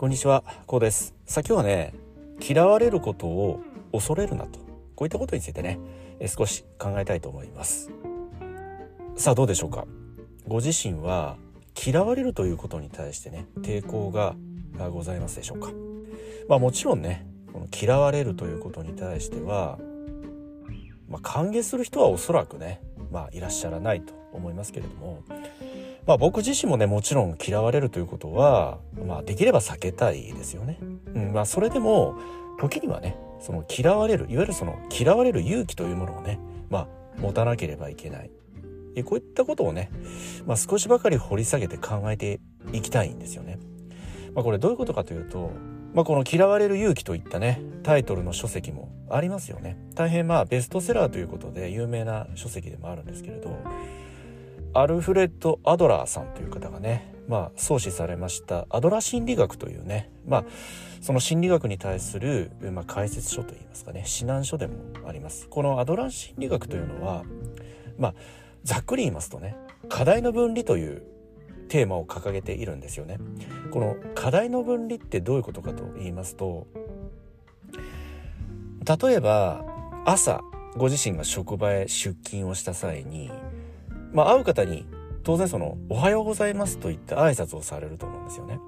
こんにちは、こうです。さあ今日はね、嫌われることを恐れるなと、こういったことについてね、少し考えたいと思います。さあどうでしょうか。ご自身は嫌われるということに対してね、抵抗がございますでしょうか。まあもちろんね、この嫌われるということに対しては、まあ、歓迎する人はおそらくね、まあ、いらっしゃらないと思いますけれども、まあ、僕自身もねもちろん嫌われるということは、まあ、できれば避けたいですよね。うんまあ、それでも時にはねその嫌われるいわゆるその嫌われる勇気というものをね、まあ、持たなければいけない。こういったことをね、まあ、少しばかり掘り下げて考えていきたいんですよね。まあ、これどういうことかというと、まあ、この「嫌われる勇気」といったねタイトルの書籍もありますよね。大変まあベストセラーということで有名な書籍でもあるんですけれどアルフレッド・アドラーさんという方がね、まあ、創始されましたアドラー心理学というね、まあ、その心理学に対する、まあ、解説書といいますかね指南書でもあります。このアドラー心理学というのは、まあ、ざっくり言いますとね課題の分離というテーマを掲げているんですよね。この課題の分離ってどういうことかと言いますと例えば朝ご自身が職場へ出勤をした際にまあ、会う方に当然その「おはようございます」といった挨拶をされると思うんですよね。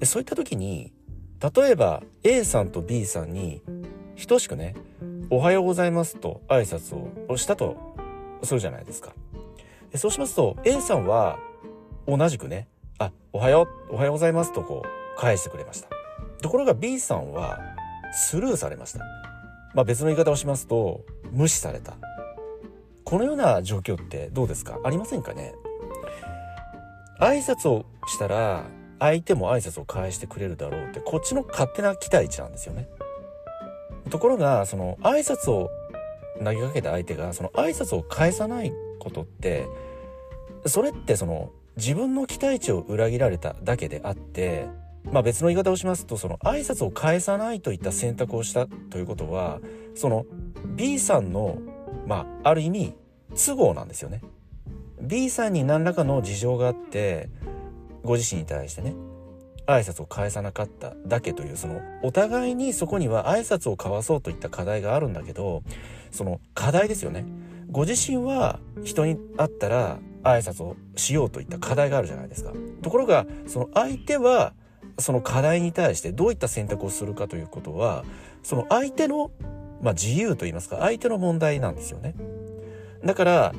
でそういった時に例えば A さんと B さんに等しくね「おはようございます」と挨拶をしたとするじゃないですか。でそうしますと A さんは同じくね「あおはようおはようございます」とこう返してくれました。ところが B さんはスルーされました。まあ、別の言い方をしますと無視されたこのような状況ってどうですか？ありませんかね？挨拶をしたら相手も挨拶を返してくれるだろうってこっちの勝手な期待値なんですよね。ところがその挨拶を投げかけた相手がその挨拶を返さないことってそれってその自分の期待値を裏切られただけであってまあ別の言い方をしますとその挨拶を返さないといった選択をしたということはその B さんのまあある意味都合なんですよね。B さんに何らかの事情があってご自身に対してね挨拶を返さなかっただけというそのお互いにそこには挨拶を交わそうといった課題があるんだけどその課題ですよね。ご自身は人に会ったら挨拶をしようといった課題があるじゃないですか。ところがその相手はその課題に対してどういった選択をするかということはその相手の、まあ、自由といいますか相手の問題なんですよね。だから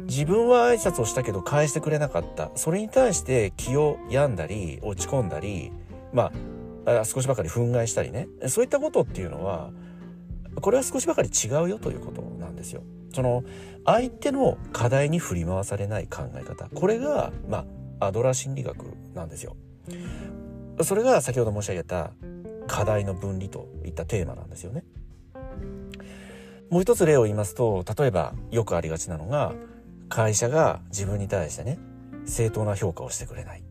自分は挨拶をしたけど返してくれなかったそれに対して気を病んだり落ち込んだりまあ少しばかり憤慨したりねそういったことっていうのはこれは少しばかり違うよということなんですよ。その相手の課題に振り回されない考え方これが、まあ、アドラー心理学なんですよ。それが先ほど申し上げた課題の分離といったテーマなんですよね。もう一つ例を言いますと例えばよくありがちなのが会社が自分に対してね正当な評価をしてくれない、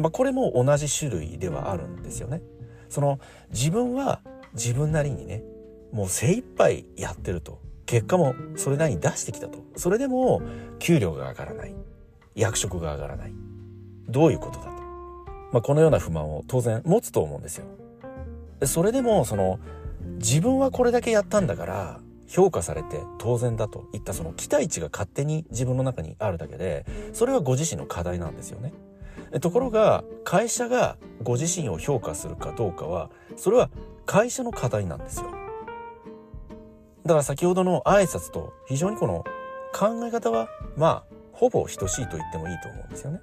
まあ、これも同じ種類ではあるんですよね。その自分は自分なりにねもう精一杯やってると。結果もそれなりに出してきたと。それでも給料が上がらない。役職が上がらない。どういうことだと、まあ、このような不満を当然持つと思うんですよ。それでもその自分はこれだけやったんだから評価されて当然だといったその期待値が勝手に自分の中にあるだけでそれはご自身の課題なんですよね。ところが会社がご自身を評価するかどうかはそれは会社の課題なんですよ。だから先ほどの挨拶と非常にこの考え方はまあほぼ等しいと言ってもいいと思うんですよね。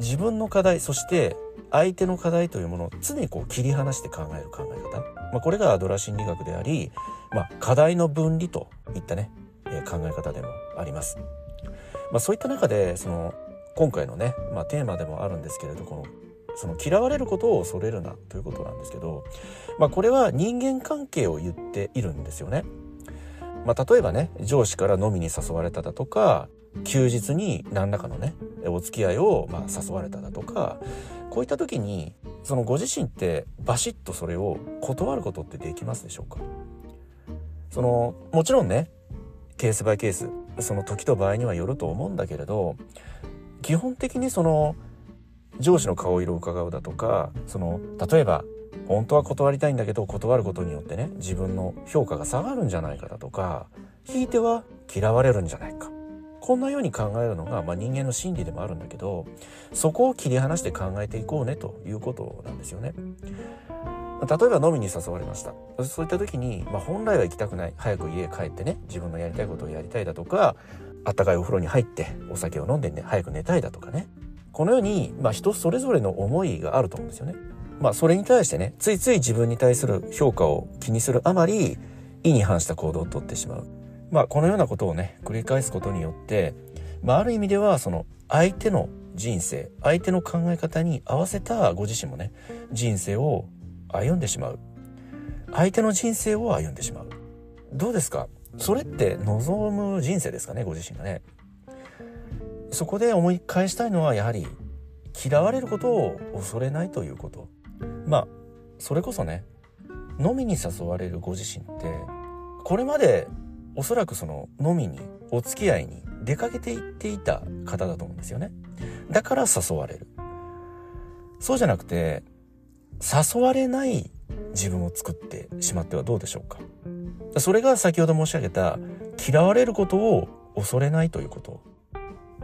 自分の課題そして相手の課題というものを常にこう切り離して考える考え方、まあ、これがアドラー心理学であり、まあ、課題の分離といったね、えー、考え方でもあります。まあ、そういった中でその今回のね、まあ、テーマでもあるんですけれどこのその嫌われることを恐れるなということなんですけど、まあ、これは人間関係を言っているんですよね。まあ、例えばね上司から飲みに誘われただとか休日に何らかのねお付き合いをまあ誘われただとかこういった時にそのご自身ってバシッとそれを断ることってできますでしょうか？そのもちろんねケースバイケースその時と場合にはよると思うんだけれど基本的にその上司の顔色を伺うだとかその例えば本当は断りたいんだけど断ることによってね自分の評価が下がるんじゃないかだとかひいては嫌われるんじゃないか。こんなように考えるのが、まあ、人間の心理でもあるんだけどそこを切り離して考えていこうねということなんですよね。例えば飲みに誘われましたそういった時に、まあ、本来は行きたくない早く家へ帰ってね自分のやりたいことをやりたいだとかあったかいお風呂に入ってお酒を飲んでね早く寝たいだとかねこのように、まあ、人それぞれの思いがあると思うんですよね。まあ、それに対してねついつい自分に対する評価を気にするあまり意に反した行動をとってしまう。まあ、このようなことをね繰り返すことによって、まあ、ある意味ではその相手の人生相手の考え方に合わせたご自身もね人生を歩んでしまう。相手の人生を歩んでしまう。どうですか？それって望む人生ですかね？ご自身がね。そこで思い返したいのはやはり嫌われることを恐れないということ。まあそれこそね飲みに誘われるご自身ってこれまでおそらくその飲みにお付き合いに出かけていっていた方だと思うんですよね。だから誘われる。そうじゃなくて誘われない自分を作ってしまってはどうでしょうか。それが先ほど申し上げた嫌われることを恐れないということ。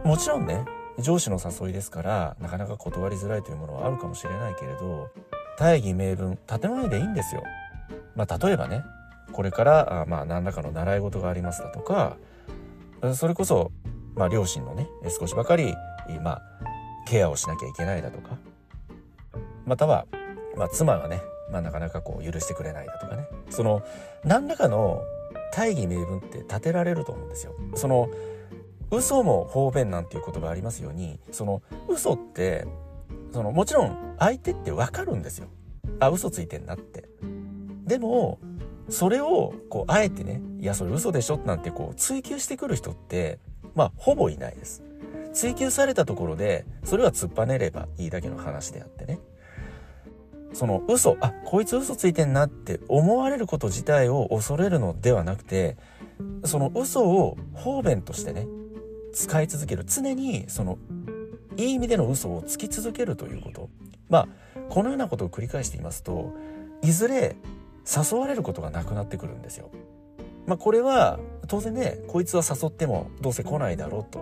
もちろんね上司の誘いですからなかなか断りづらいというものはあるかもしれないけれど大義名分建前でいいんですよ。まあ、例えばねこれからあまあ何らかの習い事がありますだとかそれこそ、まあ、両親のね少しばかり、まあ、ケアをしなきゃいけないだとかまたは、まあ、妻がね、まあ、なかなかこう許してくれないだとかねその何らかの大義名分って立てられると思うんですよ。その嘘も方便なんていう言葉ありますようにその嘘ってそのもちろん相手ってわかるんですよ。あ嘘ついてんなって。でもそれをこうあえてねいやそれ嘘でしょなんてこう追求してくる人ってまあほぼいないです。追求されたところでそれは突っぱねればいいだけの話であってね。その嘘あこいつ嘘ついてんなって思われること自体を恐れるのではなくてその嘘を方便としてね使い続ける常にそのいい意味での嘘をつき続けるということまあこのようなことを繰り返していますといずれ誘われることがなくなってくるんですよ。まあこれは当然ねこいつは誘ってもどうせ来ないだろうと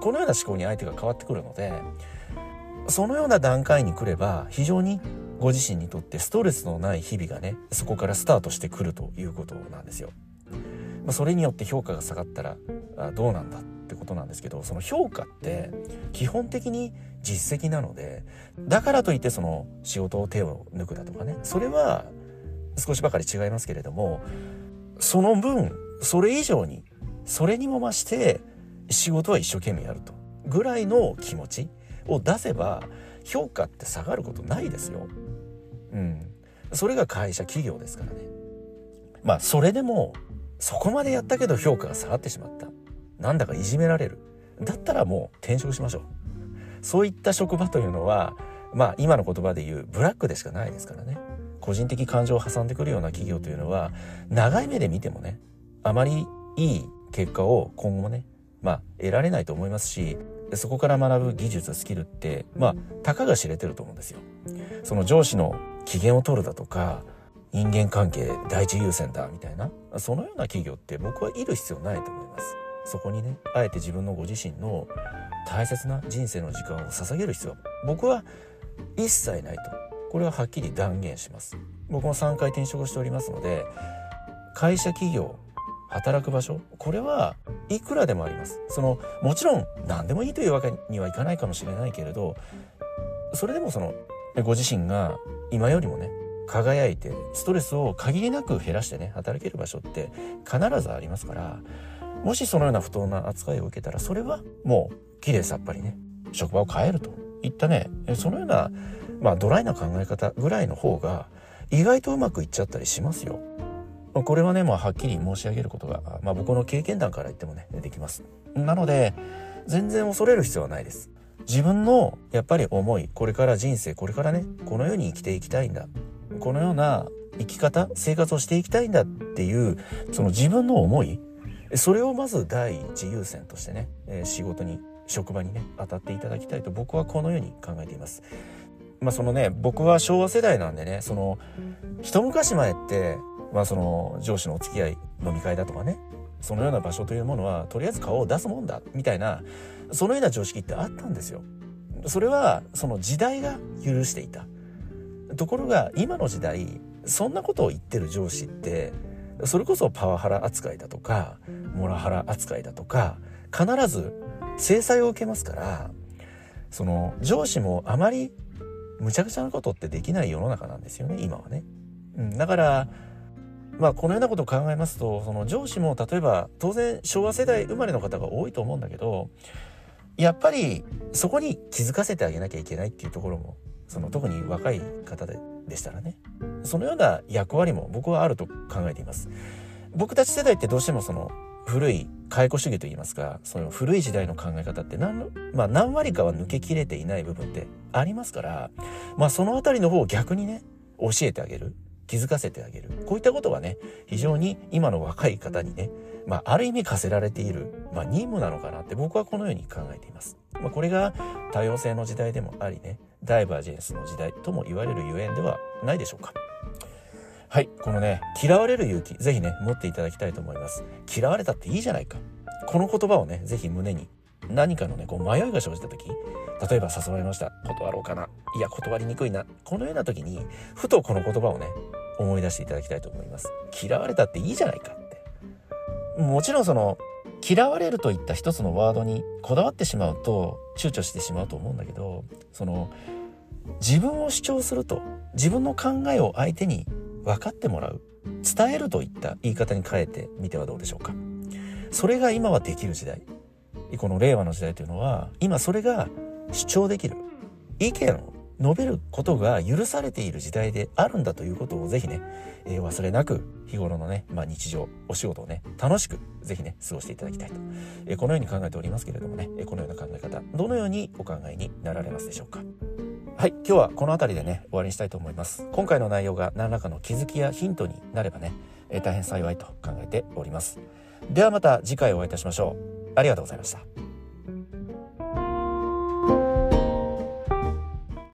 このような思考に相手が変わってくるのでそのような段階に来れば非常にご自身にとってストレスのない日々がねそこからスタートしてくるということなんですよ。まあ、それによって評価が下がったらどうなんだってことなんですけどその評価って基本的に実績なのでだからといってその仕事を手を抜くだとかねそれは少しばかり違いますけれどもその分それ以上にそれにも増して仕事は一生懸命やるとぐらいの気持ちを出せば評価って下がることないですよ。うん。それが会社企業ですからね。まあそれでもそこまでやったけど評価が下がってしまった。なんだかいじめられる。だったらもう転職しましょう。そういった職場というのは、まあ今の言葉で言うブラックでしかないですからね。個人的感情を挟んでくるような企業というのは、長い目で見てもね、あまりいい結果を今後もね、まあ得られないと思いますし、そこから学ぶ技術、スキルって、まあ、たかが知れてると思うんですよ。その上司の機嫌を取るだとか、人間関係第一優先だみたいな、そのような企業って僕はいる必要ないと思います。そこにねあえて自分のご自身の大切な人生の時間を捧げる必要僕は一切ないとこれははっきり断言します。僕も3回転職しておりますので会社企業働く場所これはいくらでもあります。そのもちろん何でもいいというわけにはいかないかもしれないけれどそれでもそのご自身が今よりもね輝いてストレスを限りなく減らしてね働ける場所って必ずありますからもしそのような不当な扱いを受けたらそれはもうきれいさっぱりね職場を変えるといったねそのようなまあドライな考え方ぐらいの方が意外とうまくいっちゃったりしますよ。これはね、まあ、はっきり申し上げることが、まあ、僕の経験談から言ってもね、できます。なので、全然恐れる必要はないです。自分の、やっぱり思い、これから人生、これからね、このように生きていきたいんだ。このような生き方、生活をしていきたいんだっていう、その自分の思い、それをまず第一優先としてね、え、仕事に職場にね当たっていただきたいと僕はこのように考えています。まあそのね僕は昭和世代なんでねその一昔前ってまあその上司のお付き合い飲み会だとかねそのような場所というものはとりあえず顔を出すもんだみたいなそのような常識ってあったんですよ。それはその時代が許していた。ところが今の時代そんなことを言ってる上司ってそれこそパワハラ扱いだとかモラハラ扱いだとか必ず制裁を受けますからその上司もあまりむちゃくちゃなことってできない世の中なんですよね今はね。うん、だからまあこのようなことを考えますとその上司も例えば当然昭和世代生まれの方が多いと思うんだけどやっぱりそこに気づかせてあげなきゃいけないっていうところもその特に若い方ででしたらねそのような役割も僕はあると考えています僕たち世代ってどうしてもその古い解雇主義といいますかその古い時代の考え方って何,、まあ、何割かは抜けきれていない部分ってありますからまあその辺りの方を逆にね教えてあげる気づかせてあげるこういったことがね非常に今の若い方にねまあ、ある意味課せられている、まあ、任務なのかなって僕はこのように考えています。まあ、これが多様性の時代でもありね、ダイバージェンスの時代とも言われるゆえんではないでしょうか。はい、このね、嫌われる勇気、ぜひね、持っていただきたいと思います。嫌われたっていいじゃないか。この言葉をね、ぜひ胸に、何かのね、こう迷いが生じた時、例えば誘われました。断ろうかな。いや、断りにくいな。このような時に、ふとこの言葉をね、思い出していただきたいと思います。嫌われたっていいじゃないかって。もちろんその嫌われるといった一つのワードにこだわってしまうと躊躇してしまうと思うんだけどその自分を主張すると自分の考えを相手に分かってもらう。伝えるといった言い方に変えてみてはどうでしょうか。それが今はできる時代。この令和の時代というのは今それが主張できる。意見を述べることが許されている時代であるんだということをぜひね、えー、忘れなく日頃のね、まあ、日常お仕事をね楽しくぜひね過ごしていただきたいと、えー、このように考えておりますけれどもね、え、このような考え方どのようにお考えになられますでしょうか。はい今日はこの辺りでね終わりにしたいと思います。今回の内容が何らかの気づきやヒントになればね、え大変幸いと考えております。ではまた次回お会いいたしましょう。ありがとうございました。